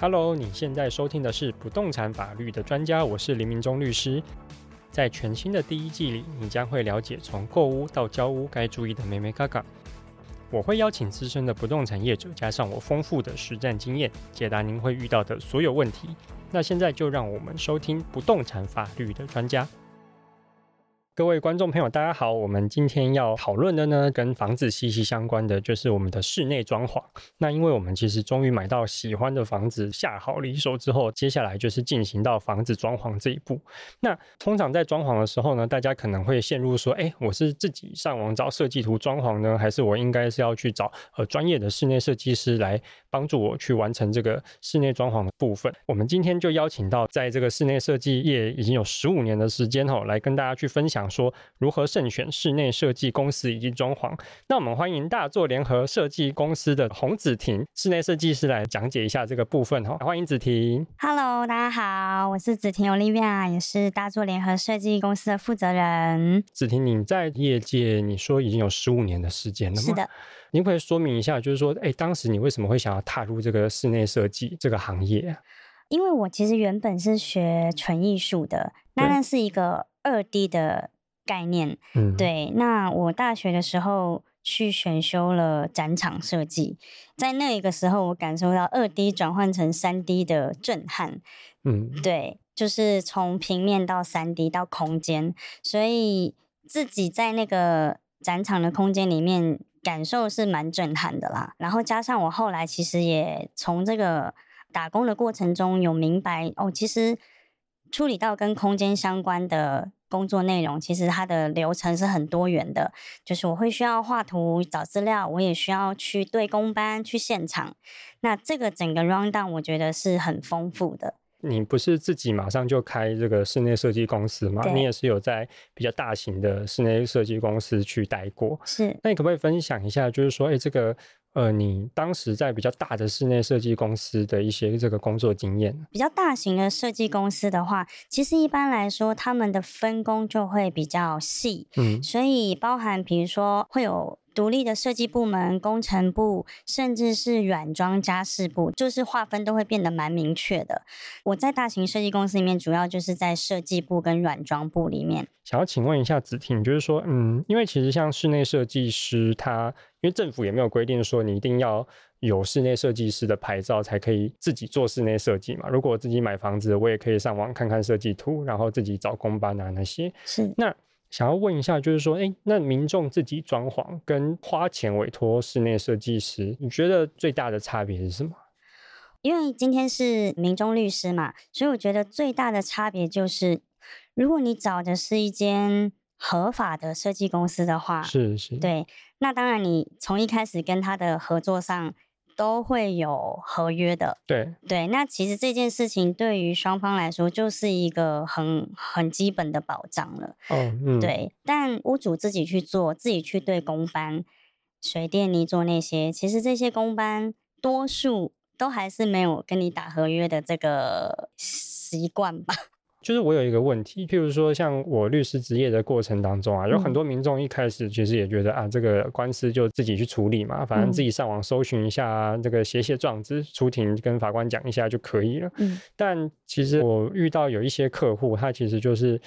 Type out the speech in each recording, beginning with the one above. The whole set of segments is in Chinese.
Hello，你现在收听的是不动产法律的专家，我是林明忠律师。在全新的第一季里，你将会了解从购屋到交屋该注意的每每嘎嘎。我会邀请资深的不动产业者，加上我丰富的实战经验，解答您会遇到的所有问题。那现在就让我们收听不动产法律的专家。各位观众朋友，大家好。我们今天要讨论的呢，跟房子息息相关的，就是我们的室内装潢。那因为我们其实终于买到喜欢的房子，下好离手之后，接下来就是进行到房子装潢这一步。那通常在装潢的时候呢，大家可能会陷入说，哎，我是自己上网找设计图装潢呢，还是我应该是要去找呃专业的室内设计师来帮助我去完成这个室内装潢的部分？我们今天就邀请到在这个室内设计业已经有十五年的时间哈，来跟大家去分享。说如何慎选室内设计公司以及装潢？那我们欢迎大作联合设计公司的洪子婷室内设计师来讲解一下这个部分哈。欢迎子婷。Hello，大家好，我是子婷 Olivia，也是大作联合设计公司的负责人。子婷，你在业界你说已经有十五年的时间了吗？是的。您可以说明一下，就是说，哎，当时你为什么会想要踏入这个室内设计这个行业？因为我其实原本是学纯艺术的，那那是一个二 D 的。概念，嗯，对。那我大学的时候去选修了展场设计，在那一个时候，我感受到二 D 转换成三 D 的震撼，嗯，对，就是从平面到三 D 到空间，所以自己在那个展场的空间里面感受是蛮震撼的啦。然后加上我后来其实也从这个打工的过程中有明白，哦，其实处理到跟空间相关的。工作内容其实它的流程是很多元的，就是我会需要画图、找资料，我也需要去对公班、去现场。那这个整个 rundown 我觉得是很丰富的。你不是自己马上就开这个室内设计公司吗？你也是有在比较大型的室内设计公司去待过。是。那你可不可以分享一下，就是说，哎，这个。呃，你当时在比较大的室内设计公司的一些这个工作经验？比较大型的设计公司的话，其实一般来说，他们的分工就会比较细，嗯，所以包含比如说会有。独立的设计部门、工程部，甚至是软装家饰部，就是划分都会变得蛮明确的。我在大型设计公司里面，主要就是在设计部跟软装部里面。想要请问一下子婷，就是说，嗯，因为其实像室内设计师他，他因为政府也没有规定说你一定要有室内设计师的牌照才可以自己做室内设计嘛。如果我自己买房子，我也可以上网看看设计图，然后自己找工班啊那些。是那。想要问一下，就是说，哎，那民众自己装潢跟花钱委托室内设计师，你觉得最大的差别是什么？因为今天是民众律师嘛，所以我觉得最大的差别就是，如果你找的是一间合法的设计公司的话，是是，对，那当然你从一开始跟他的合作上。都会有合约的，对对。那其实这件事情对于双方来说就是一个很很基本的保障了。哦，嗯，对。但屋主自己去做，自己去对公班、水电泥做那些，其实这些公班多数都还是没有跟你打合约的这个习惯吧。就是我有一个问题，譬如说，像我律师职业的过程当中啊，有很多民众一开始其实也觉得啊，这个官司就自己去处理嘛，反正自己上网搜寻一下，这个写写状子出庭跟法官讲一下就可以了。嗯，但其实我遇到有一些客户，他其实就是。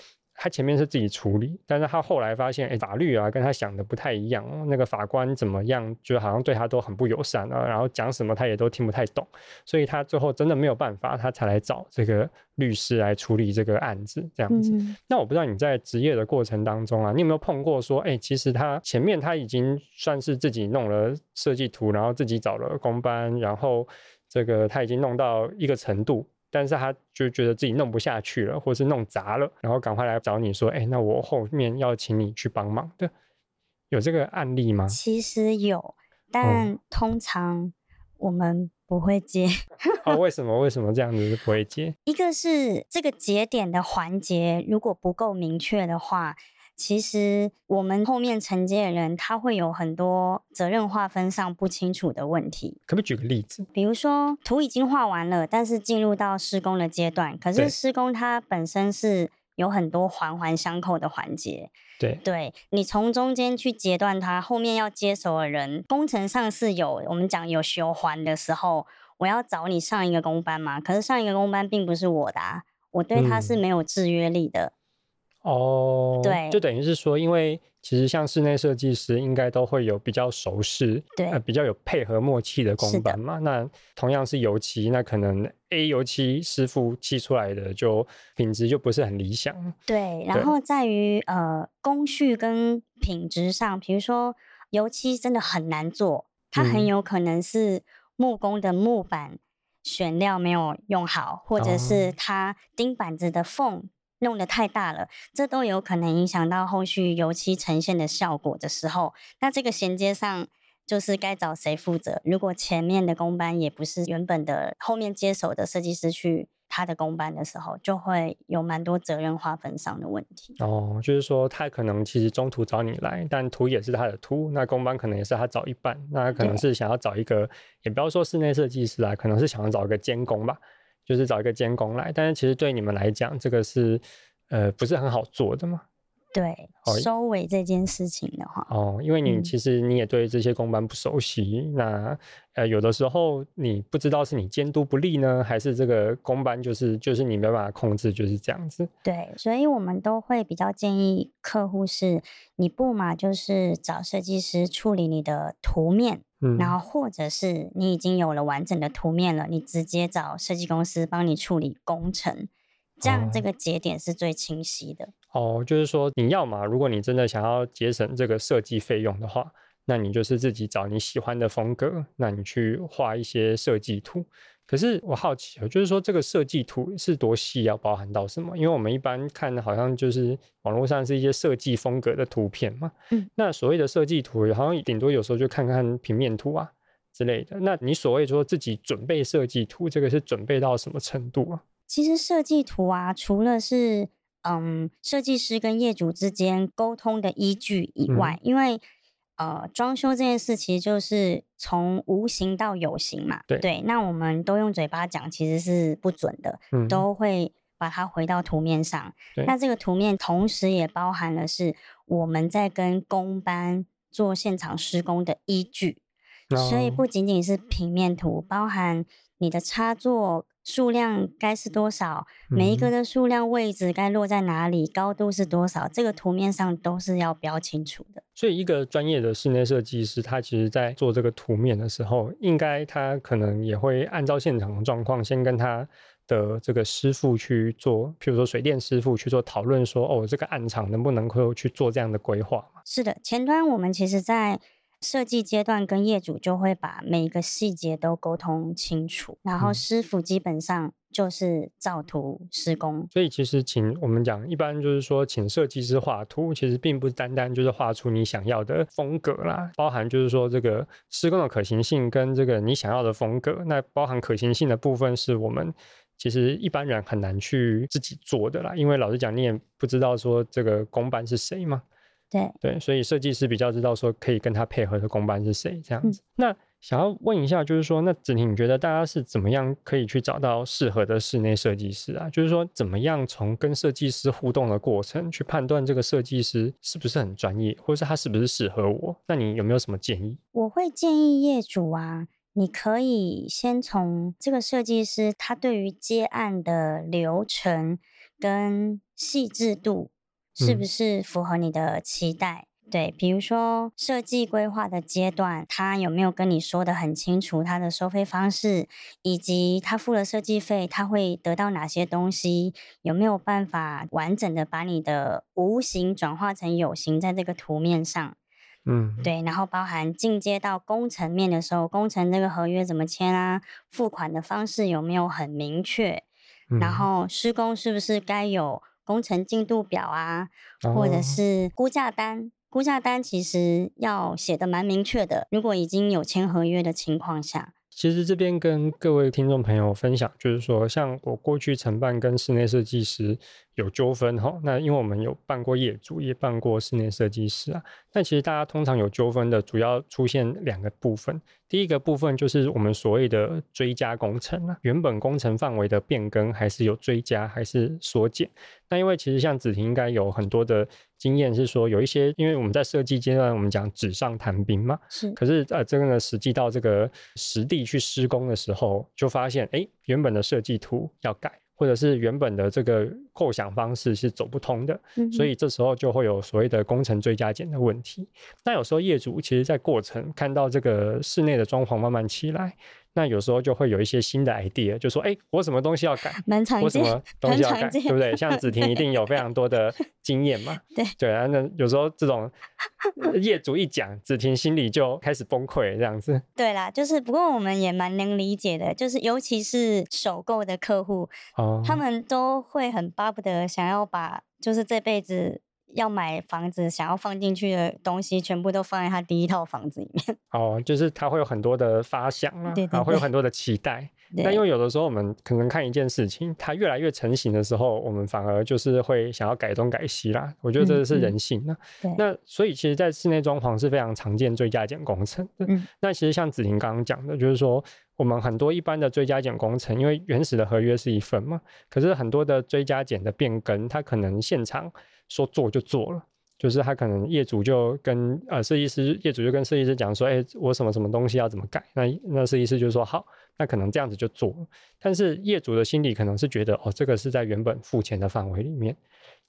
他前面是自己处理，但是他后来发现，哎，法律啊跟他想的不太一样，那个法官怎么样，就好像对他都很不友善啊，然后讲什么他也都听不太懂，所以他最后真的没有办法，他才来找这个律师来处理这个案子，这样子。嗯。那我不知道你在职业的过程当中啊，你有没有碰过说，哎，其实他前面他已经算是自己弄了设计图，然后自己找了工班，然后这个他已经弄到一个程度。但是他就觉得自己弄不下去了，或是弄砸了，然后赶快来找你说：“哎，那我后面要请你去帮忙的，有这个案例吗？”其实有，但通常我们不会接。哦，为什么？为什么这样子不会接？一个是这个节点的环节如果不够明确的话。其实我们后面承接的人，他会有很多责任划分上不清楚的问题。可不可以举个例子？比如说图已经画完了，但是进入到施工的阶段，可是施工它本身是有很多环环相扣的环节。对，对你从中间去截断它，后面要接手的人，工程上是有我们讲有修环的时候。我要找你上一个工班嘛，可是上一个工班并不是我的啊，我对他是没有制约力的。嗯、哦，对，就等于是说，因为其实像室内设计师应该都会有比较熟识，对，呃，比较有配合默契的工班嘛。那同样是油漆，那可能 A 油漆师傅漆出来的就品质就不是很理想。对，然后在于呃工序跟品质上，比如说油漆真的很难做，它很有可能是木工的木板选料没有用好，或者是它钉板子的缝。弄得太大了，这都有可能影响到后续油漆呈现的效果的时候，那这个衔接上就是该找谁负责？如果前面的工班也不是原本的，后面接手的设计师去他的工班的时候，就会有蛮多责任划分上的问题。哦，就是说他可能其实中途找你来，但图也是他的图，那工班可能也是他找一半，那他可能是想要找一个，也不要说室内设计师来，可能是想要找一个监工吧。就是找一个监工来，但是其实对你们来讲，这个是呃不是很好做的嘛？对，哦、收尾这件事情的话，哦，因为你其实你也对这些工班不熟悉，嗯、那呃有的时候你不知道是你监督不力呢，还是这个工班就是就是你没办法控制，就是这样子。对，所以我们都会比较建议客户是，你不嘛就是找设计师处理你的图面。嗯、然后，或者是你已经有了完整的图面了，你直接找设计公司帮你处理工程，这样这个节点是最清晰的。哦，哦，就是说你要嘛，如果你真的想要节省这个设计费用的话，那你就是自己找你喜欢的风格，那你去画一些设计图。可是我好奇啊，就是说这个设计图是多细，要包含到什么？因为我们一般看的好像就是网络上是一些设计风格的图片嘛。嗯，那所谓的设计图，好像顶多有时候就看看平面图啊之类的。那你所谓说自己准备设计图，这个是准备到什么程度啊？其实设计图啊，除了是嗯设计师跟业主之间沟通的依据以外，嗯、因为。呃，装修这件事其实就是从无形到有形嘛。对，对，那我们都用嘴巴讲，其实是不准的。嗯，都会把它回到图面上。那这个图面同时也包含了是我们在跟工班做现场施工的依据，哦，所以不仅仅是平面图，包含你的插座。数量该是多少？每一个的数量位置该落在哪里？高度是多少？这个图面上都是要标清楚的。所以，一个专业的室内设计师，他其实在做这个图面的时候，应该他可能也会按照现场的状况，先跟他的这个师傅去做，譬如说水电师傅去做讨论，说哦，这个暗场能不能够去做这样的规划嘛？是的，前端我们其实，在。设计阶段跟业主就会把每一个细节都沟通清楚，然后师傅基本上就是照图施工。嗯。所以其实请我们讲，一般就是说请设计师画图，其实并不单单就是画出你想要的风格啦，包含就是说这个施工的可行性跟这个你想要的风格。那包含可行性的部分是我们其实一般人很难去自己做的啦，因为老实讲你也不知道说这个公班是谁嘛。对对，所以设计师比较知道说可以跟他配合的公班是谁这样子。嗯、那想要问一下，就是说，那子婷你觉得大家是怎么样可以去找到适合的室内设计师啊？就是说，怎么样从跟设计师互动的过程去判断这个设计师是不是很专业，或者是他是不是适合我？那你有没有什么建议？我会建议业主啊，你可以先从这个设计师他对于接案的流程跟细致度。是不是符合你的期待？嗯、对，比如说设计规划的阶段，他有没有跟你说的很清楚他的收费方式，以及他付了设计费，他会得到哪些东西？有没有办法完整的把你的无形转化成有形，在这个图面上？嗯，对，然后包含进阶到工程面的时候，工程这个合约怎么签啊？付款的方式有没有很明确？嗯、然后施工是不是该有？工程进度表啊，或者是估价单，估价单其实要写的蛮明确的。如果已经有签合约的情况下，其实这边跟各位听众朋友分享，就是说，像我过去承办跟室内设计师有纠纷哈，那因为我们有办过业主，也办过室内设计师啊。那其实大家通常有纠纷的，主要出现两个部分。第一个部分就是我们所谓的追加工程啊，原本工程范围的变更，还是有追加，还是缩减。那因为其实像子婷应该有很多的经验，是说有一些，因为我们在设计阶段，我们讲纸上谈兵嘛，是。可是呃，这个呢，实际到这个实地去施工的时候，就发现，哎，原本的设计图要改。或者是原本的这个构想方式是走不通的，嗯、所以这时候就会有所谓的工程追加减的问题。那有时候业主其实，在过程看到这个室内的装潢慢慢起来。那有时候就会有一些新的 idea，就说：“哎、欸，我什么东西要改？我什么东西要改？对不对？”像子婷一定有非常多的 经验嘛。对对啊，那有时候这种业主一讲，子婷心里就开始崩溃，这样子。对啦，就是不过我们也蛮能理解的，就是尤其是首购的客户，哦，他们都会很巴不得想要把，就是这辈子。要买房子，想要放进去的东西，全部都放在他第一套房子里面。哦，就是他会有很多的发想啊，对对对，然后会有很多的期待。那因为有的时候我们可能看一件事情，它越来越成型的时候，我们反而就是会想要改东改西啦。我觉得这是人性啊。嗯嗯，那所以其实，在室内装潢是非常常见追加减工程的。嗯。那其实像子婷刚刚讲的，就是说我们很多一般的追加减工程，因为原始的合约是一份嘛，可是很多的追加减的变更，它可能现场。说做就做了，就是他可能业主就跟呃设计师，业主就跟设计师讲说，哎、我什么什么东西要怎么改？那那设计师就说好，那可能这样子就做了。但是业主的心里可能是觉得，哦，这个是在原本付钱的范围里面。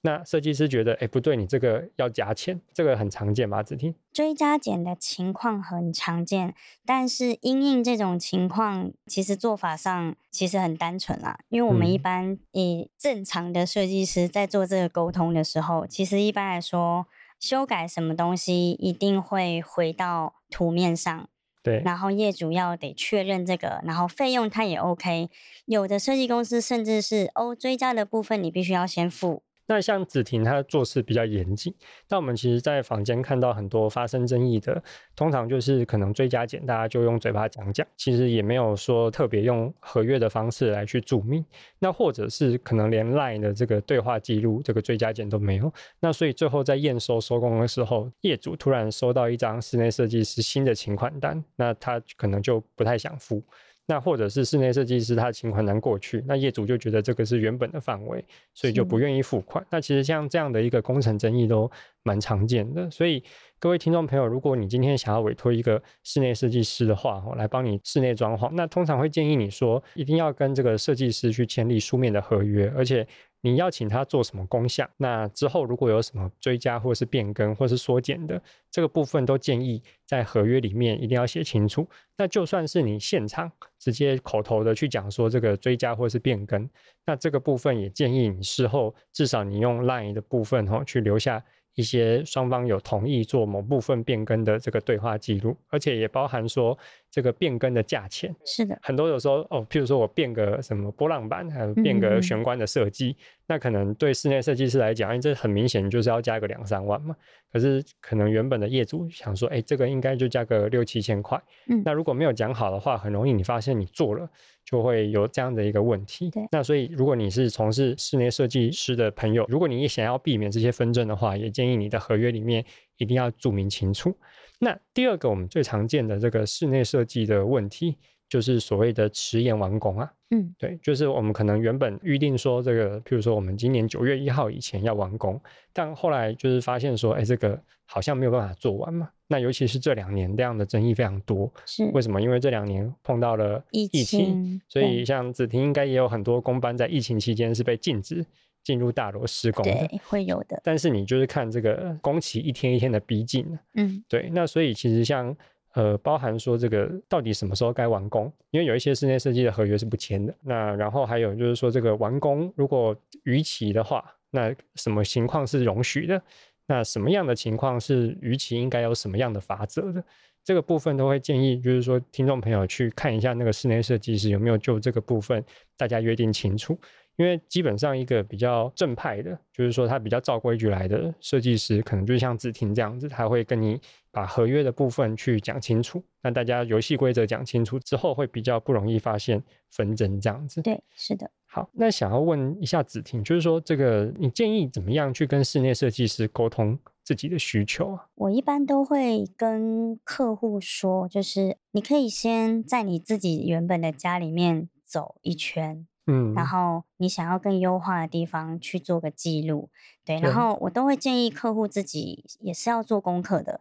那设计师觉得，哎、欸，不对，你这个要加钱，这个很常见吧？子婷？追加减的情况很常见，但是因应这种情况，其实做法上其实很单纯啦。因为我们一般以正常的设计师在做这个沟通的时候，其实一般来说，修改什么东西一定会回到图面上，对，然后业主要得确认这个，然后费用他也 OK。有的设计公司甚至是哦，追加的部分你必须要先付。那像子婷，她做事比较严谨。但我们其实，在坊间看到很多发生争议的，通常就是可能追加减，大家就用嘴巴讲讲，其实也没有说特别用合约的方式来去注明。那或者是可能连 LINE 的这个对话记录，这个追加减都没有。那所以最后在验收收工的时候，业主突然收到一张室内设计师新的请款单，那他可能就不太想付。那或者是室内设计师他的请款难过去，那业主就觉得这个是原本的范围，所以就不愿意付款。那其实像这样的一个工程争议都蛮常见的。所以各位听众朋友，如果你今天想要委托一个室内设计师的话，我，来帮你室内装潢，那通常会建议你说，一定要跟这个设计师去签订书面的合约，而且。你要请他做什么功效？那之后如果有什么追加或是变更或是缩减的这个部分，都建议在合约里面一定要写清楚。那就算是你现场直接口头的去讲说这个追加或是变更，那这个部分也建议你事后至少你用 LINE 的部分哈去留下。一些双方有同意做某部分变更的这个对话记录，而且也包含说这个变更的价钱。是的，很多有时候哦，譬如说我变个什么波浪板，还有变个玄关的设计，嗯嗯，那可能对室内设计师来讲，哎，这很明显就是要加个两三万嘛。可是可能原本的业主想说，哎，这个应该就加个六七千块。嗯，那如果没有讲好的话，很容易你发现你做了。就会有这样的一个问题。对，那所以如果你是从事室内设计师的朋友，如果你也想要避免这些纷争的话，也建议你的合约里面一定要注明清楚。那第二个我们最常见的这个室内设计的问题，就是所谓的迟延完工啊。嗯，对，就是我们可能原本预定说这个，譬如说我们今年九月一号以前要完工，但后来就是发现说，哎，这个好像没有办法做完嘛。那尤其是这两年这样的争议非常多，是为什么？因为这两年碰到了疫情，疫情所以像子婷应该也有很多工班在疫情期间是被禁止进入大楼施工的，对，会有的。但是你就是看这个工期一天一天的逼近，嗯，对。那所以其实像呃，包含说这个到底什么时候该完工？因为有一些室内设计的合约是不签的。那然后还有就是说这个完工如果逾期的话，那什么情况是容许的？那什么样的情况是逾期应该有什么样的罚则的？这个部分都会建议，就是说听众朋友去看一下那个室内设计师有没有就这个部分大家约定清楚。因为基本上一个比较正派的，就是说他比较照规矩来的设计师，可能就像子婷这样子，他会跟你把合约的部分去讲清楚，那大家游戏规则讲清楚之后，会比较不容易发现纷争这样子。对，是的。好，那想要问一下子婷，就是说这个你建议怎么样去跟室内设计师沟通自己的需求啊？我一般都会跟客户说，就是你可以先在你自己原本的家里面走一圈。嗯，然后你想要更优化的地方去做个记录，对，然后我都会建议客户自己也是要做功课的。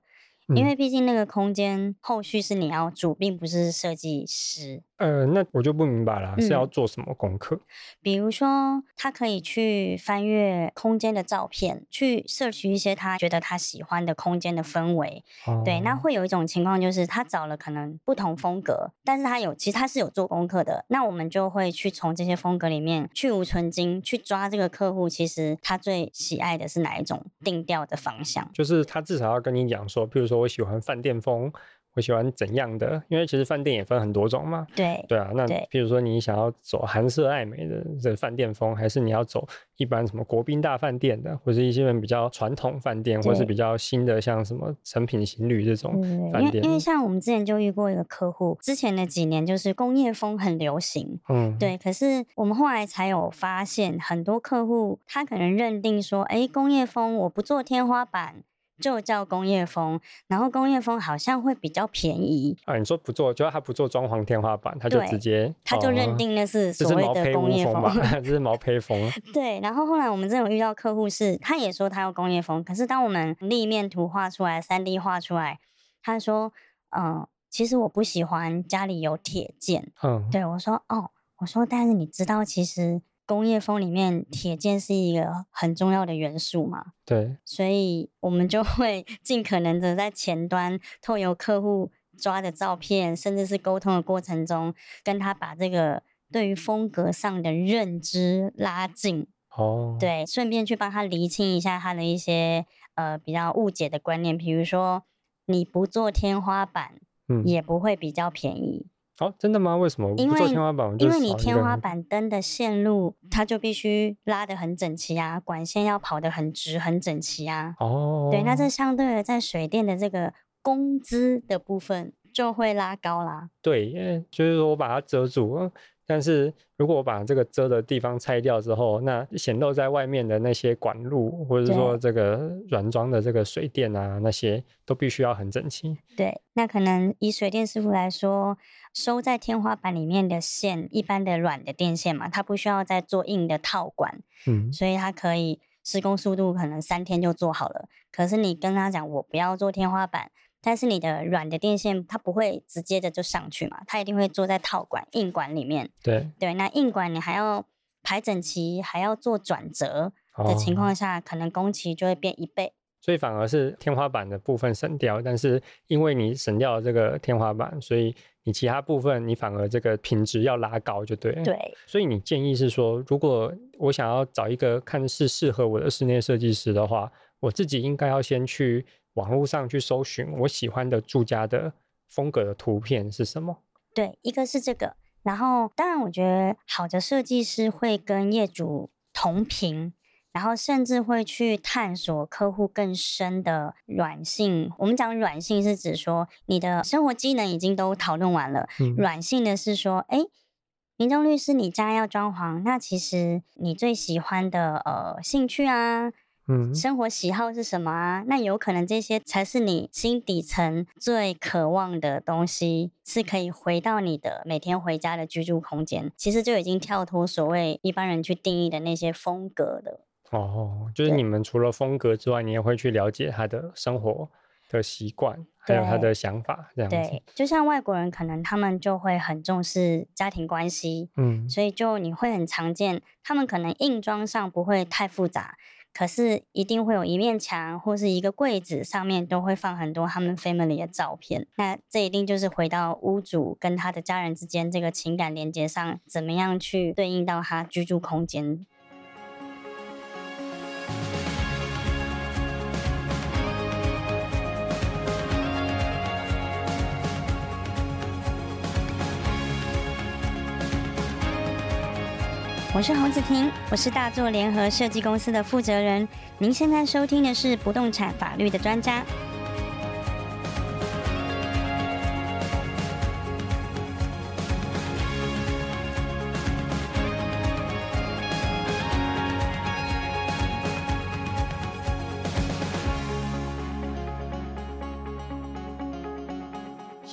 因为毕竟那个空间后续是你要住，并不是设计师。呃，那我就不明白了，是要做什么功课？嗯，比如说，他可以去翻阅空间的照片，去摄取一些他觉得他喜欢的空间的氛围。哦。对，那会有一种情况就是，他找了可能不同风格，但是他有其实他是有做功课的。那我们就会去从这些风格里面去无存菁，去抓这个客户其实他最喜爱的是哪一种定调的方向。就是他至少要跟你讲说，譬如说。我喜欢饭店风，我喜欢怎样的？因为其实饭店也分很多种嘛。对对啊，那譬如说你想要走韩式爱美的这饭店风，还是你要走一般什么国宾大饭店的，或是一些人比较传统饭店，或是比较新的像什么成品行旅这种饭店。因为因为像我们之前就遇过一个客户，之前的几年就是工业风很流行，嗯，对。可是我们后来才有发现，很多客户他可能认定说，哎，工业风我不做天花板。就叫工业风，然后工业风好像会比较便宜啊。你说不做，就他不做装潢天花板，他就直接他就认定那是所谓的工业风，这是毛坯屋风吧？这是毛坯风。对，然后后来我们这种遇到客户是，他也说他要工业风，可是当我们立面图画出来、三 D 画出来，他说：“嗯、呃，其实我不喜欢家里有铁件。”嗯，对我说：“哦，我说，但是你知道，其实。”工业风里面铁件是一个很重要的元素嘛？对，所以我们就会 尽可能的在前端透过客户抓的照片，甚至是沟通的过程中，跟他把这个对于风格上的认知拉近。哦，对，顺便去帮他厘清一下他的一些呃比较误解的观念，比如说你不做天花板，嗯，也不会比较便宜。哦，真的吗？为什么？因为天花板，因为你天花板灯的线路，它就必须拉得很整齐啊，管线要跑得很直、很整齐啊。哦，对，那这相对的，在水电的这个工资的部分就会拉高啦。对，因为就是说我把它遮住。但是如果我把这个遮的地方拆掉之后，那显露在外面的那些管路，或者是说这个软装的这个水电啊，那些都必须要很整齐。对，那可能以水电师傅来说，收在天花板里面的线，一般的软的电线嘛，它不需要再做硬的套管，嗯，所以它可以施工速度可能三天就做好了。可是你跟他讲，我不要做天花板。但是你的软的电线它不会直接的就上去嘛，它一定会坐在套管硬管里面。对对，那硬管你还要排整齐，还要做转折的情况下，哦、可能工期就会变一倍。所以反而是天花板的部分省掉，但是因为你省掉了这个天花板，所以你其他部分你反而这个品质要拉高，就对。对。所以你建议是说，如果我想要找一个看是适合我的室内设计师的话，我自己应该要先去。网络上去搜寻我喜欢的住家的风格的图片是什么？对，一个是这个，然后当然我觉得好的设计师会跟业主同频，然后甚至会去探索客户更深的软性。我们讲软性是指说你的生活机能已经都讨论完了，嗯、软性的是说，哎，民众律师，你家要装潢，那其实你最喜欢的呃兴趣啊。嗯，生活喜好是什么啊？那有可能这些才是你心底层最渴望的东西，是可以回到你的每天回家的居住空间。其实就已经跳脱所谓一般人去定义的那些风格的。哦，就是你们除了风格之外，你也会去了解他的生活的习惯，还有他的想法，这样子。对，就像外国人，可能他们就会很重视家庭关系，嗯，所以就你会很常见，他们可能硬装上不会太复杂。可是一定会有一面墙或是一个柜子，上面都会放很多他们 family 的照片。那这一定就是回到屋主跟他的家人之间这个情感连接上，怎么样去对应到他居住空间。我是洪子婷，我是大作联合设计公司的负责人。您现在收听的是不动产法律的专家。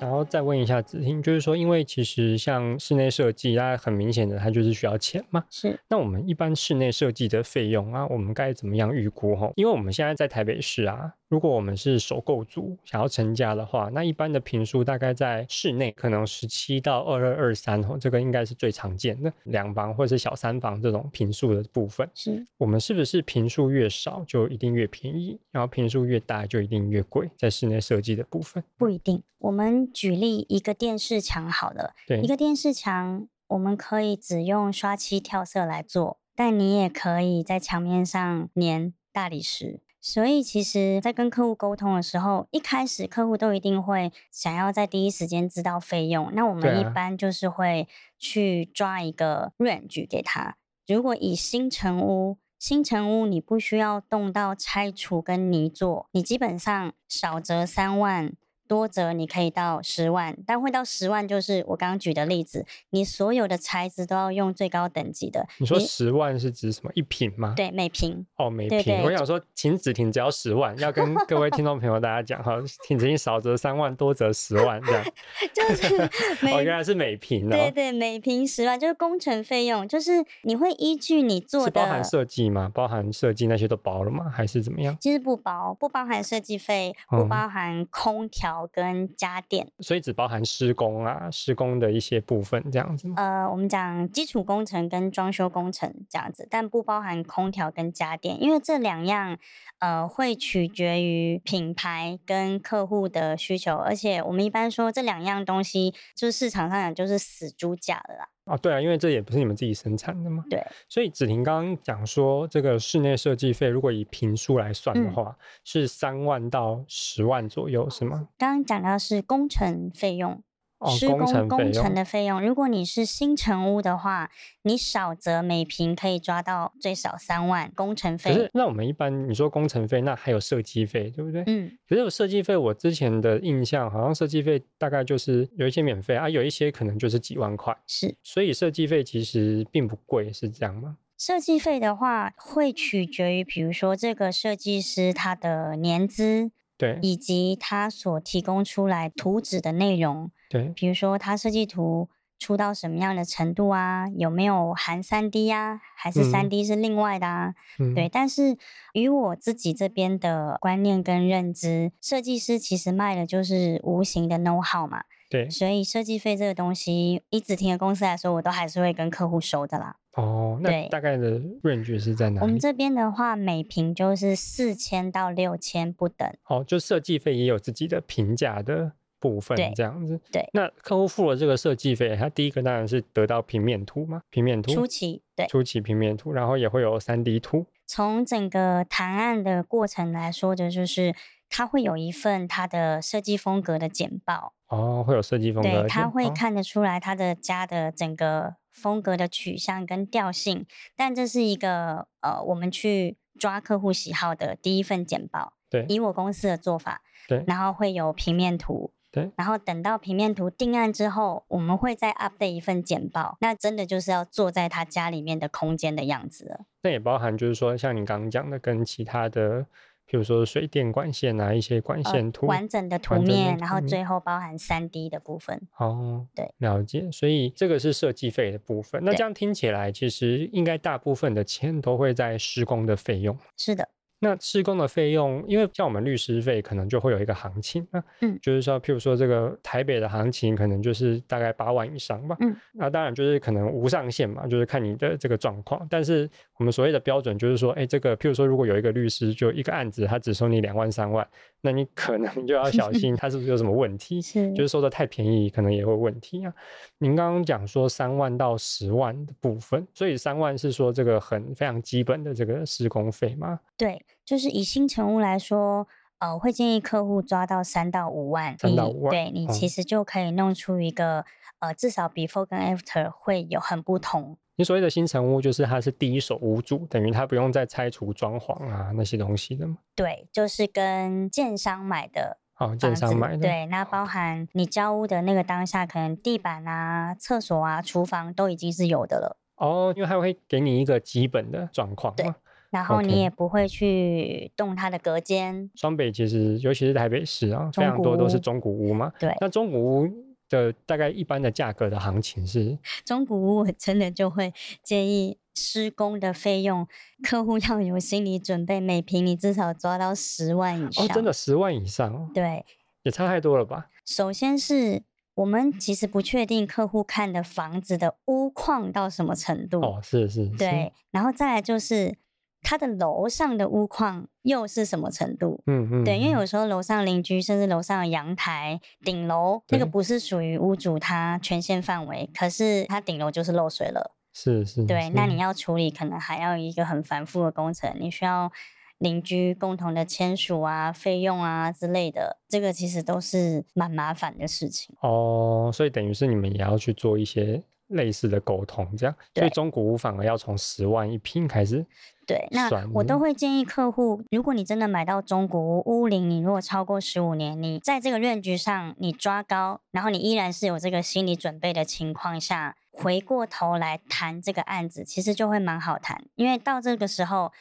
想要再问一下子婷，就是说，因为其实像室内设计，它很明显的，它就是需要钱嘛。是。那我们一般室内设计的费用啊，我们该怎么样预估？哈，因为我们现在在台北市啊。如果我们是首购族想要成家的话，那一般的平数大概在室内可能十七到二二二三哦，这个应该是最常见的两房或者是小三房这种平数的部分。是我们是不是平数越少就一定越便宜，然后平数越大就一定越贵？在室内设计的部分不一定。我们举例一个电视墙好了，对，一个电视墙我们可以只用刷漆跳色来做，但你也可以在墙面上粘大理石。所以，其实，在跟客户沟通的时候，一开始客户都一定会想要在第一时间知道费用。那我们一般就是会去抓一个 range 给他。如果以新城屋，新城屋你不需要动到拆除跟泥做，你基本上少则三万。多则你可以到十万，但会到十万就是我刚刚举的例子，你所有的材质都要用最高等级的。你说十万是指什么？一平吗？对，每平。哦，每平。我想说，请只要十万，要跟各位听众朋友大家讲哈，请子婷少则三万，多则十万这样。就是 每，哦，原来是每坪哦。对对，每坪十万就是工程费用，就是你会依据你做的。是包含设计吗？包含设计那些都包了吗？还是怎么样？其实不包，不包含设计费，不包含空调。跟家电，所以只包含施工啊，施工的一些部分这样子？呃，我们讲基础工程跟装修工程这样子，但不包含空调跟家电，因为这两样呃会取决于品牌跟客户的需求，而且我们一般说这两样东西，就是市场上讲就是死猪价了啦。哦，对啊，因为这也不是你们自己生产的嘛。对。所以子婷刚刚讲说，这个室内设计费如果以平数来算的话，嗯、是三万到十万左右，是吗？刚刚讲到是工程费用。施工工程的费用，如果你是新成屋的话，你少则每平可以抓到最少三万工程费。可是，那我们一般你说工程费，那还有设计费，对不对？嗯。可是有设计费，我之前的印象好像设计费大概就是有一些免费啊，有一些可能就是几万块。是。所以设计费其实并不贵，是这样吗？设计费的话，会取决于，比如说这个设计师他的年资。对，以及他所提供出来图纸的内容，对，比如说他设计图出到什么样的程度啊，有没有含三 D 啊，还是三 D 是另外的啊？嗯、对，但是与我自己这边的观念跟认知，设计师其实卖的就是无形的 know how 嘛。对，所以设计费这个东西，以子婷的公司来说，我都还是会跟客户收的啦。哦，那大概的 range 是在哪里？我们这边的话，每平就是四千到六千不等。哦，就设计费也有自己的评价的部分，这样子。对，那客户付了这个设计费，他第一个当然是得到平面图嘛，平面图。初期，对，初期平面图，然后也会有三 D 图。从整个谈案的过程来说的，就是他会有一份他的设计风格的简报。哦，会有设计风格，对，他会看得出来他的家的整个风格的取向跟调性，但这是一个呃，我们去抓客户喜好的第一份简报。对，以我公司的做法，对，然后会有平面图，对，然后等到平面图定案之后，我们会再 update 一份简报，那真的就是要坐在他家里面的空间的样子了。那也包含就是说，像你刚刚讲的，跟其他的。比如说水电管线啊，一些管线图，呃、完整的图面，然后最后包含三 D 的部分。哦，对，了解。所以这个是设计费的部分。那这样听起来，其实应该大部分的钱都会在施工的费用。是的。那施工的费用，因为像我们律师费，可能就会有一个行情，那嗯，就是说，譬如说这个台北的行情，可能就是大概八万以上吧，嗯，那当然就是可能无上限嘛，就是看你的这个状况。但是我们所谓的标准就是说，哎，这个譬如说，如果有一个律师，就一个案子，他只收你两万三万，那你可能就要小心他是不是有什么问题，是，就是收的太便宜，可能也会问题啊。您刚刚讲说三万到十万的部分，所以三万是说这个很非常基本的这个施工费吗？对。就是以新成屋来说，呃，我会建议客户抓到三到五万，三到五万，对你其实就可以弄出一个，嗯、呃，至少 before 跟 after 会有很不同。你所谓的新成屋，就是它是第一手屋主，等于他不用再拆除装潢啊那些东西的嘛？对，就是跟建商买的。哦，建商买的。对，那包含你交屋的那个当下，可能地板啊、厕所啊、厨房都已经是有的了。哦，因为它会给你一个基本的状况。对，然后你也不会去动它的隔间。双北其实，尤其是台北市啊，非常多都是中古屋嘛。对，那中古屋。的大概一般的价格的行情是，中古屋我真的就会建议施工的费用，客户要有心理准备，每平你至少抓到十万以上。哦，真的十万以上？对，也差太多了吧？首先是我们其实不确定客户看的房子的屋况到什么程度。哦，是是，是。对，然后再来就是。他的楼上的屋况又是什么程度？嗯嗯，对，因为有时候楼上邻居甚至楼上的阳台、顶楼，那个不是属于屋主他权限范围，可是他顶楼就是漏水了。是是，对，是那你要处理，可能还要一个很繁复的工程，你需要邻居共同的签署啊、费用啊之类的，这个其实都是蛮麻烦的事情。哦，所以等于是你们也要去做一些类似的沟通，这样，所以中古屋反而要从十万一平开始。对，那我都会建议客户，如果你真的买到中古屋，屋龄你如果超过十五年，你在这个论局上你抓高，然后你依然是有这个心理准备的情况下，回过头来谈这个案子，其实就会蛮好谈，因为到这个时候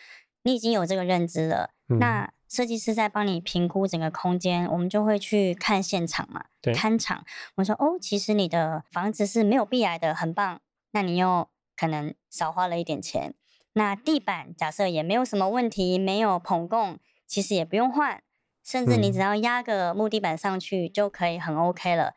你已经有这个认知了。嗯、那设计师在帮你评估整个空间，我们就会去看现场嘛，对，看场。我说哦，其实你的房子是没有壁癌的，很棒。那你又可能少花了一点钱。那地板假设也没有什么问题，没有膨供，其实也不用换，甚至你只要压个木地板上去就可以很 OK 了。嗯、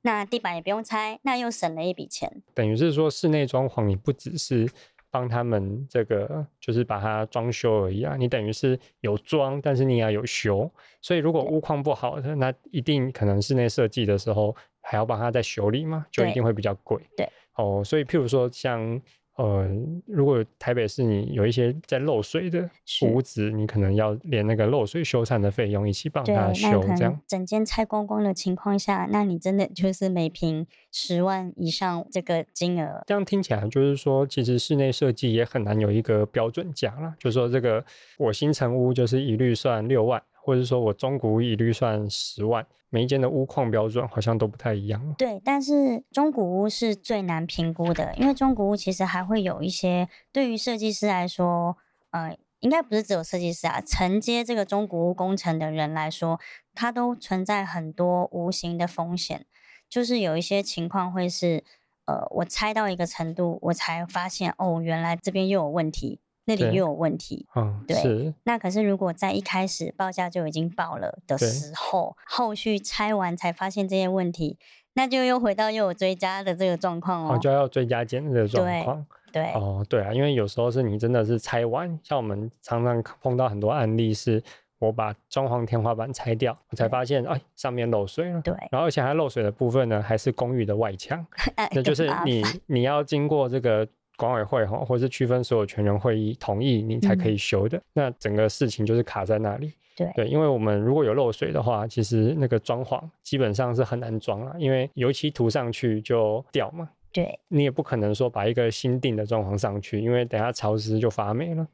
那地板也不用拆，那又省了一笔钱。等于是说室内装潢，你不只是帮他们这个，就是把它装修而已啊，你等于是有装，但是你也要有修。所以如果屋况不好的，那一定可能室内设计的时候还要帮他再修理嘛，就一定会比较贵。对，哦，所以譬如说像。呃，如果台北市你有一些在漏水的屋子，你可能要连那个漏水修缮的费用一起帮他修，这样整间拆光光的情况下，那你真的就是每平十万以上这个金额。这样听起来就是说，其实室内设计也很难有一个标准价啦，就是说这个我新成屋就是一律算六万。或者说我中古屋一律算十万，每一间的屋况标准好像都不太一样。对，但是中古屋是最难评估的，因为中古屋其实还会有一些对于设计师来说，呃，应该不是只有设计师啊，承接这个中古屋工程的人来说，它都存在很多无形的风险，就是有一些情况会是，呃，我拆到一个程度，我才发现哦，原来这边又有问题。那里又有问题，嗯，对。是。那可是如果在一开始报价就已经报了的时候，后续拆完才发现这些问题，那就又回到又有追加的这个状况哦，就要追加减的这个状况。对，对。哦，对啊，因为有时候是你真的是拆完，像我们常常碰到很多案例，是我把装潢天花板拆掉，我才发现哎上面漏水了。对。然后而且还漏水的部分呢，还是公寓的外墙，那就是你你要经过这个。管委会哈，或是区分所有权人会议同意，你才可以修的。嗯。那整个事情就是卡在那里。对对，因为我们如果有漏水的话，其实那个装潢基本上是很难装了，因为油漆涂上去就掉嘛。对，你也不可能说把一个新订的装潢上去，因为等下潮湿就发霉了。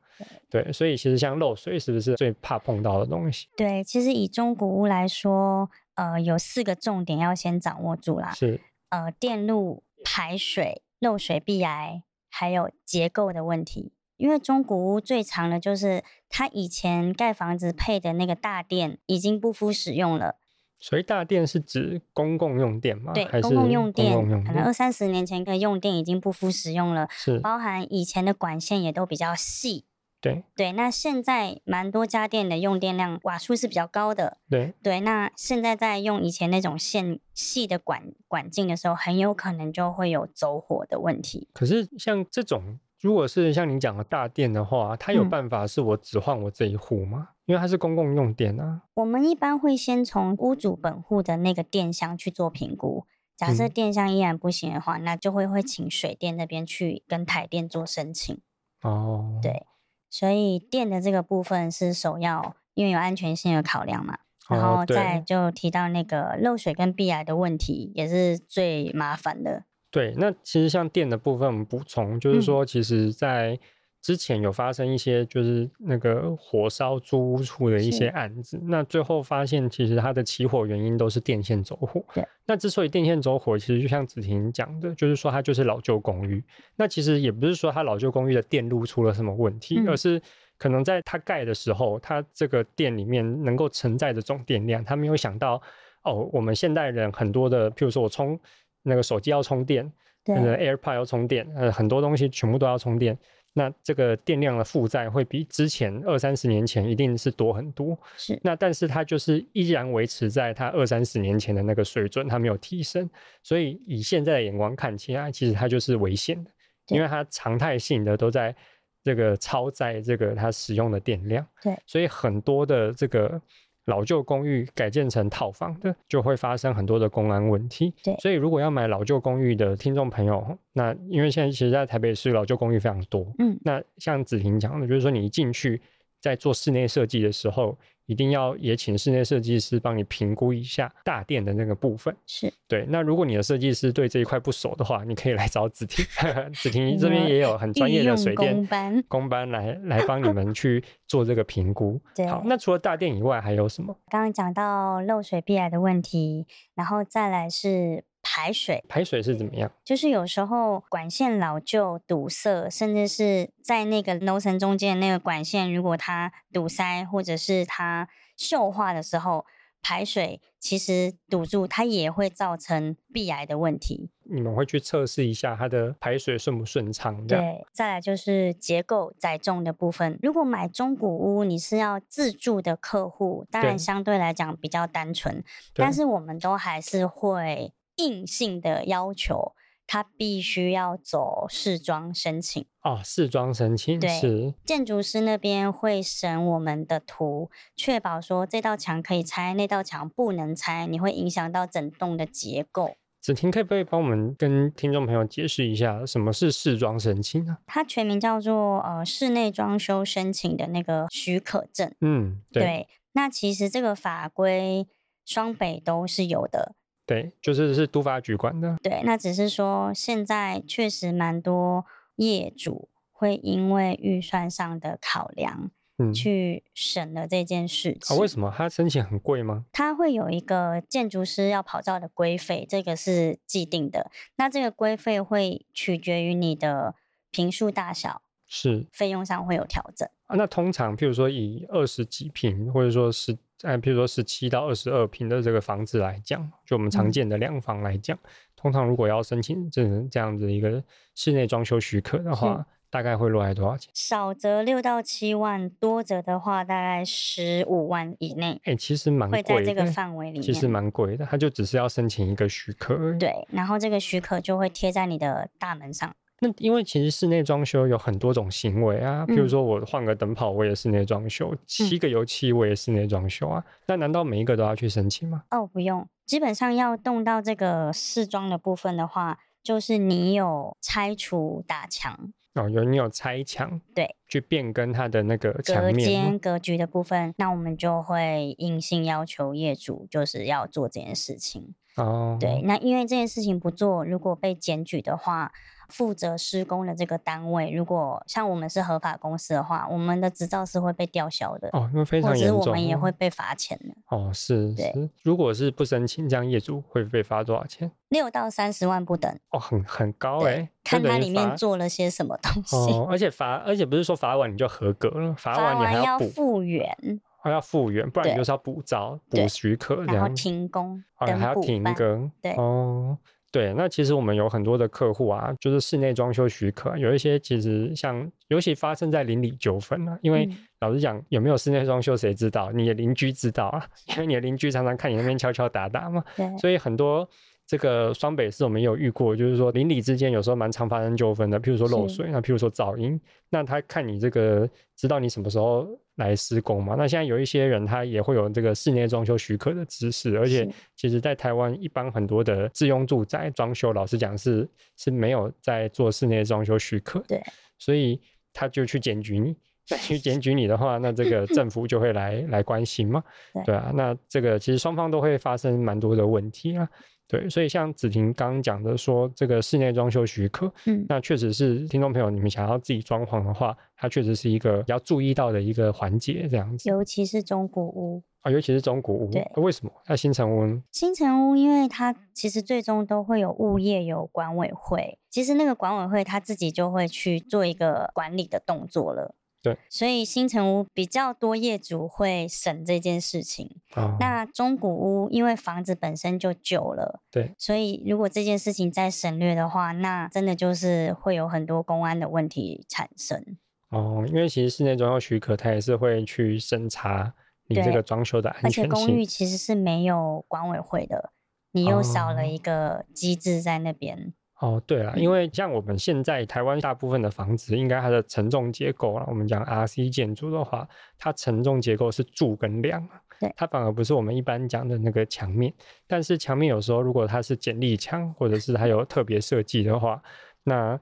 对。对，所以其实像漏水是不是最怕碰到的东西？对，其实以中古屋来说，呃，有四个重点要先掌握住啦。是。呃，电路排水漏水壁癌。还有结构的问题，因为中古屋最长的就是它以前盖房子配的那个大殿已经不敷使用了。所以大殿是指公共用电吗？对，公共用电，可能二三十年前的用电已经不敷使用了，是包含以前的管线也都比较细。对对，那现在蛮多家电的用电量瓦数是比较高的。对对，那现在在用以前那种线细的管管径的时候，很有可能就会有走火的问题。可是像这种，如果是像你讲的大电的话，它有办法是我只换我这一户吗？嗯，因为它是公共用电啊。我们一般会先从屋主本户的那个电箱去做评估，假设电箱依然不行的话，嗯，那就会会请水电那边去跟台电做申请。哦，对。所以电的这个部分是首要，因为有安全性的考量嘛。然后再就提到那个漏水跟壁癌的问题，也是最麻烦的。对，那其实像电的部分，我们补充就是说，其实，在之前有发生一些就是那个火烧租屋处的一些案子，那最后发现其实它的起火原因都是电线走火。对，那之所以电线走火，其实就像子婷讲的，就是说它就是老旧公寓。那其实也不是说它老旧公寓的电路出了什么问题，嗯、而是可能在它盖的时候，它这个电里面能够承载的总电量，它没有想到哦，我们现代人很多的，譬如说我充那个手机要充电，那个 AirPod 要充电，呃，很多东西全部都要充电。那这个电量的负载会比之前二三十年前一定是多很多。是。那但是它就是依然维持在它二三十年前的那个水准，它没有提升。所以以现在的眼光看起来，其实它就是危险的，因为它常态性的都在这个超载这个它使用的电量。对。所以很多的这个。老旧公寓改建成套房的，就会发生很多的公安问题。对，所以如果要买老旧公寓的听众朋友，那因为现在其实，在台北市老旧公寓非常多。嗯，那像子婷讲的，就是说你一进去，在做室内设计的时候。一定要也请室内设计师帮你评估一下大殿的那个部分。是对。那如果你的设计师对这一块不熟的话，你可以来找子婷，子婷这边也有很专业的水电工班，工班来 来帮你们去做这个评估。对。好，那除了大殿以外还有什么？刚刚讲到漏水壁癌的问题，然后再来是。排水，排水是怎么样？就是有时候管线老旧堵塞，甚至是在那个楼层中间那个管线，如果它堵塞或者是它锈化的时候，排水其实堵住，它也会造成壁癌的问题。你们会去测试一下它的排水顺不顺畅？对，再来就是结构载重的部分。如果买中古屋，你是要自住的客户，当然相对来讲比较单纯，但是我们都还是会。硬性的要求，他必须要走试装申请哦。试装申请对，是建筑师那边会审我们的图，确保说这道墙可以拆，那道墙不能拆，你会影响到整栋的结构。子婷可以不可以帮我们跟听众朋友解释一下什么是试装申请啊？它全名叫做呃室内装修申请的那个许可证。嗯对，对。那其实这个法规双北都是有的。对，就是是都发局管的。对，那只是说现在确实蛮多业主会因为预算上的考量，嗯，去审了这件事情。啊，为什么？他申请很贵吗？他会有一个建筑师要跑照的规费，这个是既定的。那这个规费会取决于你的坪数大小，是费用上会有调整。啊，那通常譬如说以二十几坪，或者说是。按譬如说十七到二十二平的这个房子来讲，就我们常见的两房来讲，嗯，通常如果要申请这这样子一个室内装修许可的话，大概会落在多少钱？少则六到七万，多则的话大概十五万以内。哎、欸，其实蛮贵的，会在这个范围里面，其实蛮贵的。它就只是要申请一个许可。对，然后这个许可就会贴在你的大门上。那因为其实室内装修有很多种行为啊，譬如说我换个灯泡，我也室内装修；漆、嗯、个油漆，我也室内装修啊。那难道每一个都要去申请吗？哦，不用。基本上要动到这个试装的部分的话，就是你有拆除打墙哦，有你有拆墙，对，去变更它的那个墙面隔间格局的部分，那我们就会硬性要求业主就是要做这件事情。哦，对，那因为这件事情不做，如果被检举的话。负责施工的这个单位，如果像我们是合法公司的话，我们的执照是会被吊销的哦，那非常严重，或者我们也会被罚钱的哦。是，是，如果是不申请，这样业主会被罚多少钱？六到三十万不等哦，很很高哎、欸，看他里面做了些什么东西。哦，而且罚，而且不是说罚完你就合格了，罚完你还要复原，还要复原，不然你就是要补照、补许可然后停工，哦，还要停更，对哦。对，那其实我们有很多的客户啊，就是室内装修许可，有一些其实像，尤其发生在邻里纠纷啊，因为老实讲，有没有室内装修谁知道？你的邻居知道啊，因为你的邻居常常看你那边敲敲打打嘛，所以很多。这个双北市我们也有遇过，就是说邻里之间有时候蛮常发生纠纷的，譬如说漏水，那譬如说噪音，那他看你这个知道你什么时候来施工嘛？那现在有一些人他也会有这个室内装修许可的知识，而且其实在台湾一般很多的自用住宅装修，老实讲是是没有在做室内装修许可，对，所以他就去检举你，去检举你的话，那这个政府就会来来关心嘛，对啊，那这个其实双方都会发生蛮多的问题啊。对，所以像子婷刚刚讲的说，这个室内装修许可，嗯，那确实是听众朋友，你们想要自己装潢的话，它确实是一个要注意到的一个环节，这样子。尤其是中古屋啊，尤其是中古屋，对，为什么？那新城屋呢？新城屋，因为它其实最终都会有物业有管委会，其实那个管委会他自己就会去做一个管理的动作了。对，所以新城屋比较多业主会审这件事情。哦，那中古屋因为房子本身就旧了，对，所以如果这件事情再省略的话，那真的就是会有很多公安的问题产生。哦，因为其实室内装修许可，它也是会去审查你这个装修的安全性。而且公寓其实是没有管委会的，你又少了一个机制在那边。哦，对了，因为像我们现在台湾大部分的房子，应该它的承重结构啊，我们讲 RC 建筑的话，它承重结构是柱跟梁，对，它反而不是我们一般讲的那个墙面。但是墙面有时候如果它是剪力墙，或者是它有特别设计的话，那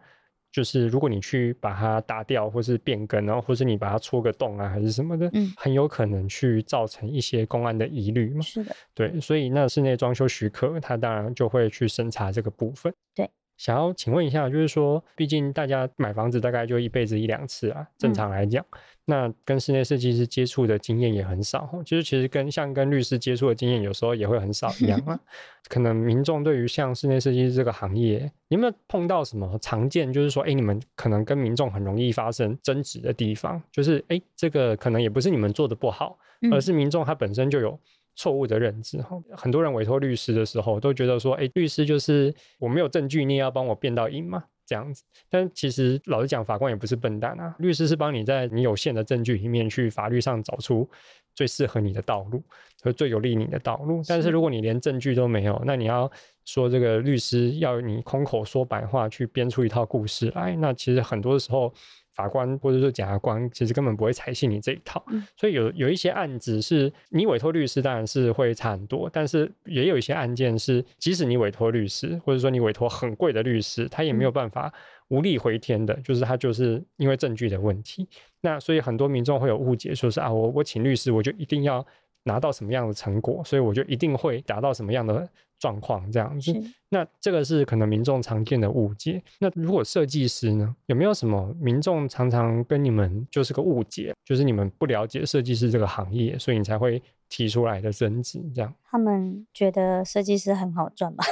就是如果你去把它打掉，或是变更，然后或是你把它戳个洞啊，还是什么的，嗯，很有可能去造成一些公安的疑虑嘛。是的，对，所以那室内装修许可，它当然就会去审查这个部分。对。想要请问一下，就是说，毕竟大家买房子大概就一辈子一两次啊，正常来讲，嗯、那跟室内设计师接触的经验也很少，就是其实跟像跟律师接触的经验有时候也会很少一样啊。可能民众对于像室内设计师这个行业，你有没有碰到什么常见，就是说，哎，你们可能跟民众很容易发生争执的地方，就是哎，这个可能也不是你们做的不好，而是民众他本身就有。错误的认知哈，很多人委托律师的时候都觉得说，哎，律师就是我没有证据，你也要帮我辩到赢嘛，这样子。但其实老实讲，法官也不是笨蛋啊，律师是帮你在你有限的证据里面去法律上找出最适合你的道路和最有利你的道路。但是如果你连证据都没有，那你要说这个律师要你空口说白话去编出一套故事来，那其实很多的时候。法官或者说检察官其实根本不会采信你这一套，嗯、所以有有一些案子是你委托律师当然是会差很多，但是也有一些案件是即使你委托律师，或者说你委托很贵的律师，他也没有办法无力回天的，就是他就是因为证据的问题。那所以很多民众会有误解，说是啊我我请律师我就一定要拿到什么样的成果，所以我就一定会达到什么样的。状况这样子，那这个是可能民众常见的误解。那如果设计师呢，有没有什么民众常常跟你们就是个误解，就是你们不了解设计师这个行业，所以你才会提出来的争执这样？他们觉得设计师很好赚吧？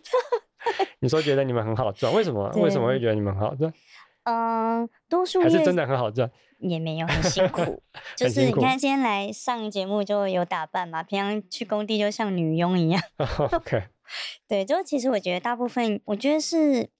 你说觉得你们很好赚，为什么？为什么会觉得你们很好赚？嗯，多数还是真的很好赚。也没有很辛苦，就是你看，今天来上节目就有打扮嘛，平常去工地就像女佣一样。OK，对，就其实我觉得大部分，我觉得是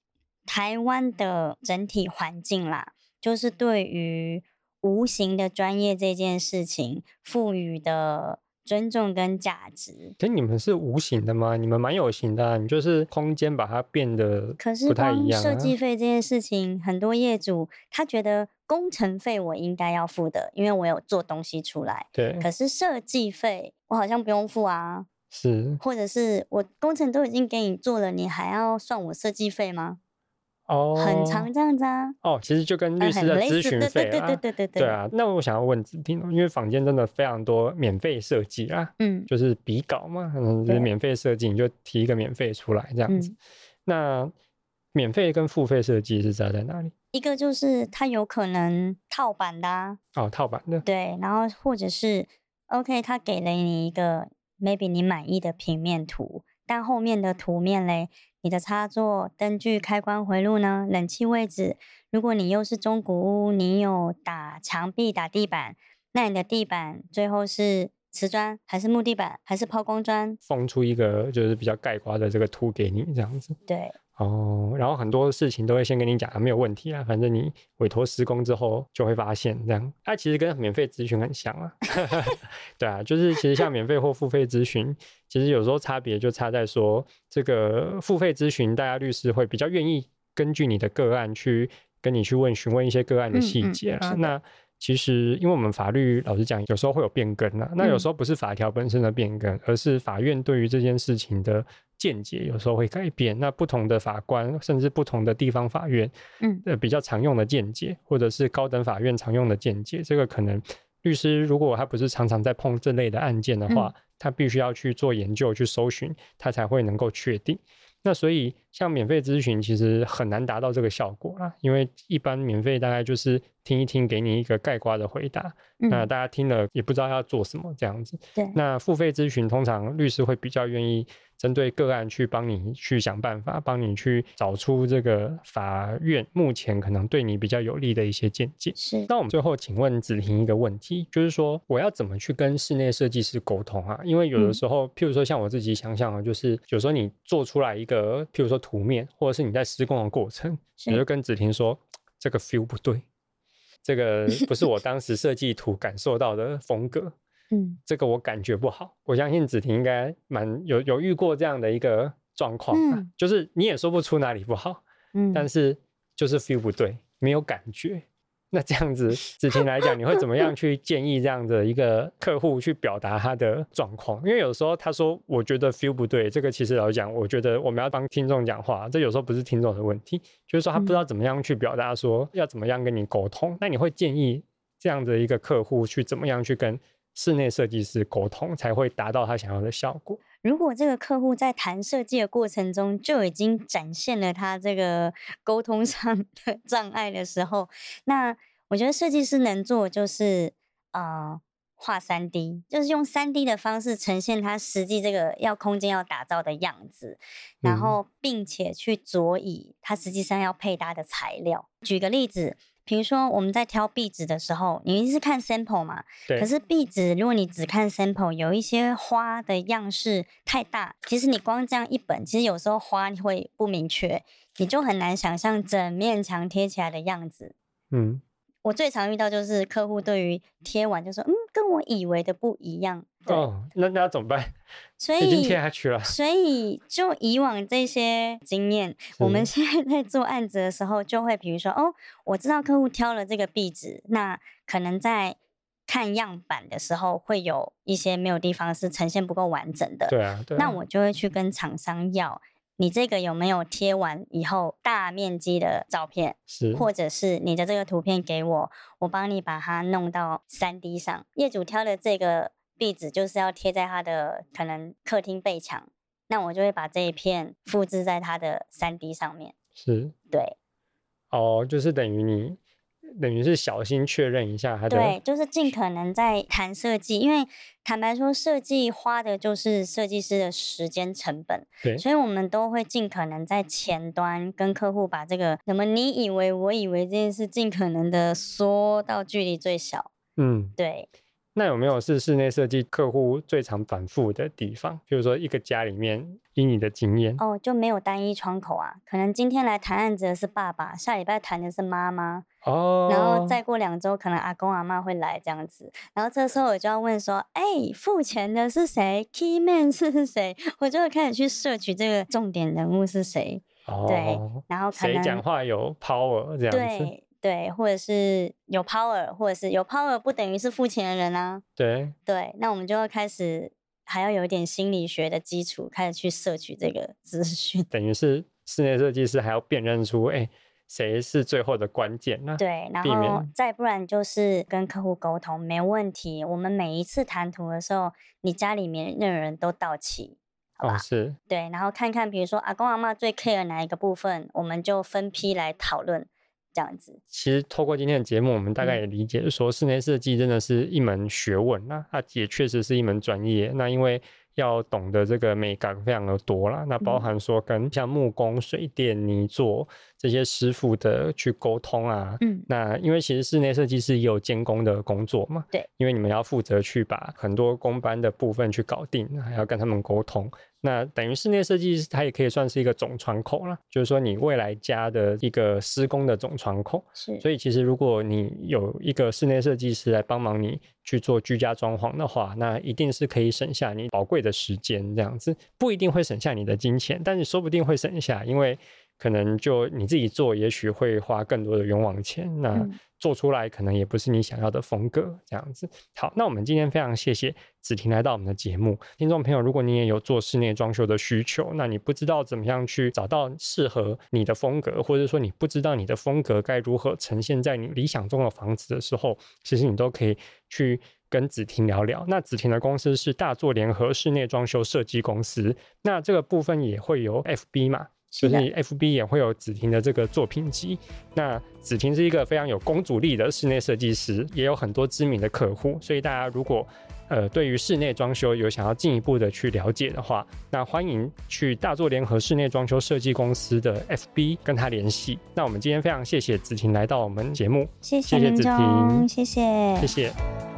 台湾的整体环境啦，就是对于无形的专业这件事情赋予的。尊重跟价值，可你们是无形的吗？你们蛮有形的啊，你就是空间把它变得不太一样设计费这件事情，很多业主他觉得工程费我应该要付的，因为我有做东西出来。对。可是设计费我好像不用付啊。是。或者是我工程都已经给你做了，你还要算我设计费吗？哦，很常这样子啊。哦，其实就跟律师的咨询费啊。对对对对对对。对啊，那我想要问子婷，因为坊间真的非常多免费设计啊，嗯，就是比稿嘛，嗯，就是免费设计，你就提一个免费出来这样子。那免费跟付费设计是差在哪里？一个就是它有可能套版的啊。哦，套版的。对，然后或者是 OK，他给了你一个 maybe 你满意的平面图，但后面的图面嘞。你的插座、灯具、开关回路呢？冷气位置，如果你又是中古屋，你有打墙壁、打地板，那你的地板最后是瓷砖还是木地板还是抛光砖？放出一个就是比较概括的这个图给你，这样子。对。哦，然后很多事情都会先跟你讲，没有问题啊，反正你委托施工之后就会发现这样。它、啊、其实跟免费咨询很像啊，对啊，就是其实像免费或付费咨询，其实有时候差别就差在说，这个付费咨询，大家律师会比较愿意根据你的个案去跟你去问询问一些个案的细节啊。嗯嗯、那其实因为我们法律老实讲，有时候会有变更啊，那有时候不是法条本身的变更，而是法院对于这件事情的。见解有时候会改变，那不同的法官甚至不同的地方法院，嗯，呃，比较常用的见解，或者是高等法院常用的见解，这个可能律师如果他不是常常在碰这类的案件的话，嗯、他必须要去做研究、去搜寻，他才会能够确定。那所以，像免费咨询其实很难达到这个效果啦，因为一般免费大概就是听一听，给你一个概括的回答，嗯、那大家听了也不知道要做什么这样子。对，那付费咨询通常律师会比较愿意。针对个案去帮你去想办法，帮你去找出这个法院目前可能对你比较有利的一些见解。是。那我们最后请问子婷一个问题，就是说我要怎么去跟室内设计师沟通啊？因为有的时候，譬如说像我自己想想啊，就是有时候你做出来一个，譬如说图面，或者是你在施工的过程，你就跟子婷说这个 feel 不对，这个 不是我当时设计图感受到的风格。嗯，这个我感觉不好。我相信子婷应该蛮有有遇过这样的一个状况，嗯，就是你也说不出哪里不好，嗯，但是就是 feel 不对，没有感觉。那这样子，子婷来讲，你会怎么样去建议这样的一个客户去表达他的状况？因为有时候他说我觉得 feel 不对，这个其实老实讲，我觉得我们要帮听众讲话，这有时候不是听众的问题，就是说他不知道怎么样去表达，说要怎么样跟你沟通。那你会建议这样的一个客户去怎么样去跟？室内设计师沟通才会达到他想要的效果。如果这个客户在谈设计的过程中就已经展现了他这个 沟通上的 障碍的时候，那我觉得设计师能做就是呃画三 D，就是用三 D 的方式呈现他实际这个要空间要打造的样子，然后并且去佐以他实际上要配搭的材料。举个例子。比如说，我们在挑壁纸的时候，你一定是看 sample 嘛？对。可是壁纸，如果你只看 sample，有一些花的样式太大，其实你光这样一本，其实有时候花会不明确，你就很难想象整面墙贴起来的样子。嗯。我最常遇到就是客户对于贴完就说，嗯，跟我以为的不一样。哦，那那怎么办？所以已经贴下去了。所以就以往这些经验，我们现在在做案子的时候，就会比如说，哦，我知道客户挑了这个壁纸，那可能在看样板的时候会有一些没有地方是呈现不够完整的。对啊，对啊。那我就会去跟厂商要。你这个有没有贴完以后大面积的照片？是，或者是你的这个图片给我，我帮你把它弄到三 D 上。业主挑的这个壁纸就是要贴在他的可能客厅背墙，那我就会把这一片复制在他的三 D 上面。是，对，哦，就是等于你。等于是小心确认一下他的，对，就是尽可能在谈设计，因为坦白说，设计花的就是设计师的时间成本，对，所以我们都会尽可能在前端跟客户把这个什么你以为我以为这件事，尽可能的缩到距离最小，嗯，对。那有没有是室内设计客户最常反复的地方？比如说一个家里面，以你的经验哦，就没有单一窗口啊？可能今天来谈案子的是爸爸，下礼拜谈的是妈妈哦，然后再过两周可能阿公阿妈会来这样子，然后这时候我就要问说，哎，付钱的是谁？Key man 是谁？我就会开始去摄取这个重点人物是谁？哦，对，然后可能谁讲话有 power 这样子。对对，或者是有 power，或者是有 power，不等于是付钱的人啊。对对，那我们就要开始还要有一点心理学的基础，开始去摄取这个资讯。等于是 室内设计师还要辨认出，哎，谁是最后的关键呢？对，然后再不然就是跟客户沟通，没问题。我们每一次谈图的时候，你家里面任何人都到齐，好吧？哦，是。对，然后看看，比如说阿公阿妈最 care 哪一个部分，我们就分批来讨论。这样子，其实透过今天的节目，我们大概也理解说，室内设计真的是一门学问，那它也确实是一门专业。那因为要懂得这个美感非常的多啦，那包含说跟像木工、水电、泥作这些师傅的去沟通啊，嗯，那因为其实室内设计师也有监工的工作嘛，对，因为你们要负责去把很多工班的部分去搞定，还要跟他们沟通。那等于室内设计师，它也可以算是一个总窗口了，就是说你未来家的一个施工的总窗口。是，所以其实如果你有一个室内设计师来帮忙你去做居家装潢的话，那一定是可以省下你宝贵的时间，这样子不一定会省下你的金钱，但是说不定会省下，因为。可能就你自己做，也许会花更多的冤枉钱。那做出来可能也不是你想要的风格，这样子。好，那我们今天非常谢谢子婷来到我们的节目。听众朋友，如果你也有做室内装修的需求，那你不知道怎么样去找到适合你的风格，或者说你不知道你的风格该如何呈现在你理想中的房子的时候，其实你都可以去。跟子婷聊聊。那子婷的公司是大作联合室内装修设计公司，那这个部分也会有 FB 嘛？就是 FB 也会有子婷的这个作品集。那子婷是一个非常有公主力的室内设计师，也有很多知名的客户，所以大家如果呃，对于室内装修有想要进一步的去了解的话，那欢迎去大作联合室内装修设计公司的 FB 跟他联系。那我们今天非常谢谢子婷来到我们节目，谢谢子婷，谢谢，谢谢。